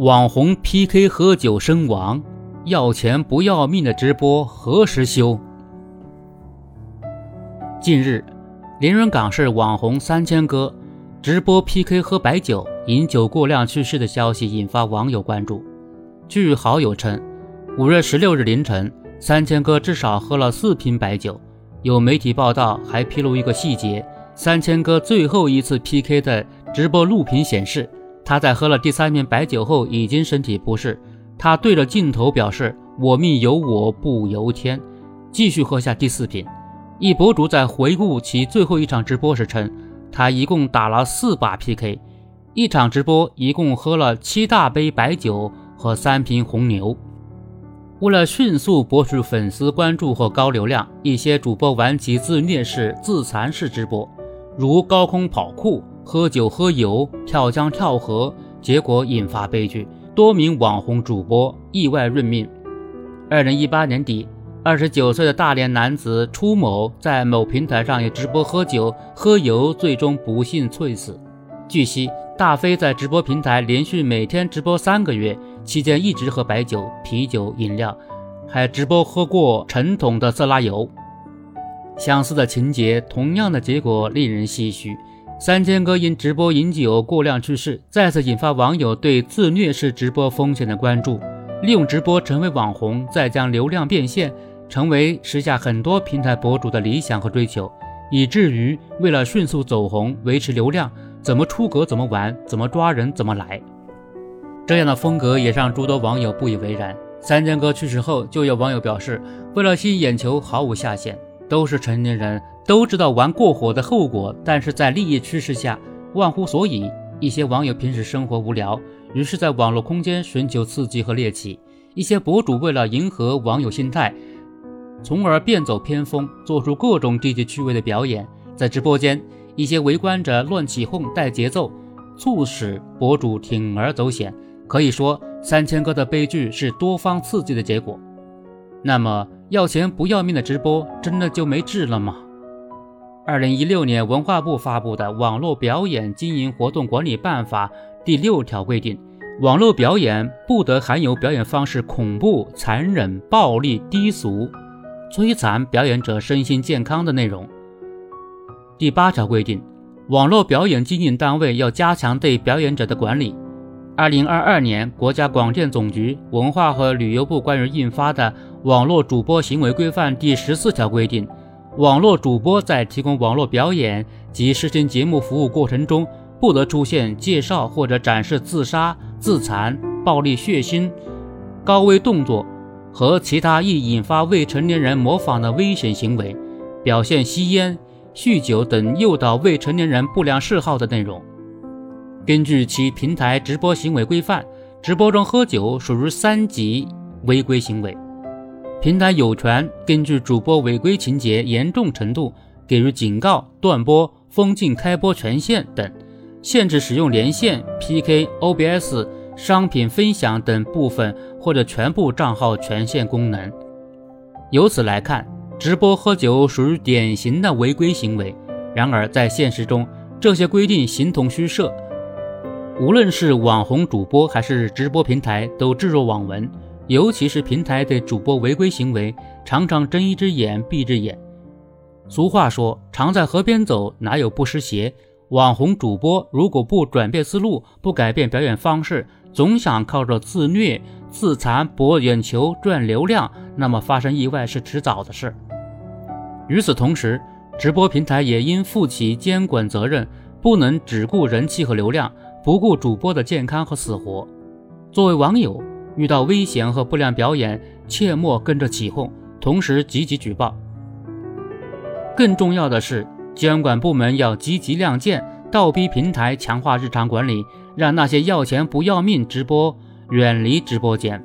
网红 PK 喝酒身亡，要钱不要命的直播何时休？近日，连云港市网红三千哥直播 PK 喝白酒，饮酒过量去世的消息引发网友关注。据好友称，五月十六日凌晨，三千哥至少喝了四瓶白酒。有媒体报道还披露一个细节：三千哥最后一次 PK 的直播录屏显示，他在喝了第三瓶白酒后已经身体不适。他对着镜头表示：“我命由我不由天。”继续喝下第四瓶。一博主在回顾其最后一场直播时称，他一共打了四把 PK，一场直播一共喝了七大杯白酒和三瓶红牛。为了迅速博取粉丝关注和高流量，一些主播玩起自虐式、自残式直播，如高空跑酷、喝酒喝油、跳江跳河，结果引发悲剧，多名网红主播意外殒命。二零一八年底，二十九岁的大连男子初某在某平台上也直播喝酒喝油，最终不幸猝死。据悉，大飞在直播平台连续每天直播三个月。期间一直喝白酒、啤酒、饮料，还直播喝过成桶的色拉油。相似的情节，同样的结果令人唏嘘。三千哥因直播饮酒过量去世，再次引发网友对自虐式直播风险的关注。利用直播成为网红，再将流量变现，成为时下很多平台博主的理想和追求，以至于为了迅速走红、维持流量，怎么出格怎么玩，怎么抓人怎么来。这样的风格也让诸多网友不以为然。三千哥去世后，就有网友表示，为了吸引眼球，毫无下限。都是成年人，都知道玩过火的后果，但是在利益驱使下，忘乎所以。一些网友平时生活无聊，于是在网络空间寻求刺激和猎奇。一些博主为了迎合网友心态，从而变走偏锋，做出各种低级趣味的表演。在直播间，一些围观者乱起哄带节奏，促使博主铤而走险。可以说，三千哥的悲剧是多方刺激的结果。那么，要钱不要命的直播真的就没治了吗？二零一六年，文化部发布的《网络表演经营活动管理办法》第六条规定，网络表演不得含有表演方式恐怖、残忍、暴力、低俗、摧残表演者身心健康的内容。第八条规定，网络表演经营单位要加强对表演者的管理。二零二二年，国家广电总局、文化和旅游部关于印发的《网络主播行为规范》第十四条规定，网络主播在提供网络表演及视听节目服务过程中，不得出现介绍或者展示自杀、自残、暴力血腥、高危动作和其他易引发未成年人模仿的危险行为，表现吸烟、酗酒等诱导未成年人不良嗜好的内容。根据其平台直播行为规范，直播中喝酒属于三级违规行为，平台有权根据主播违规情节严重程度给予警告、断播、封禁开播权限等，限制使用连线、PK、OBS、商品分享等部分或者全部账号权限功能。由此来看，直播喝酒属于典型的违规行为。然而在现实中，这些规定形同虚设。无论是网红主播还是直播平台，都置若罔闻。尤其是平台对主播违规行为，常常睁一只眼闭一只眼。俗话说：“常在河边走，哪有不湿鞋？”网红主播如果不转变思路，不改变表演方式，总想靠着自虐、自残博眼球、赚流量，那么发生意外是迟早的事。与此同时，直播平台也应负起监管责任，不能只顾人气和流量。不顾主播的健康和死活，作为网友，遇到危险和不良表演，切莫跟着起哄，同时积极举报。更重要的是，监管部门要积极亮剑，倒逼平台强化日常管理，让那些要钱不要命直播远离直播间。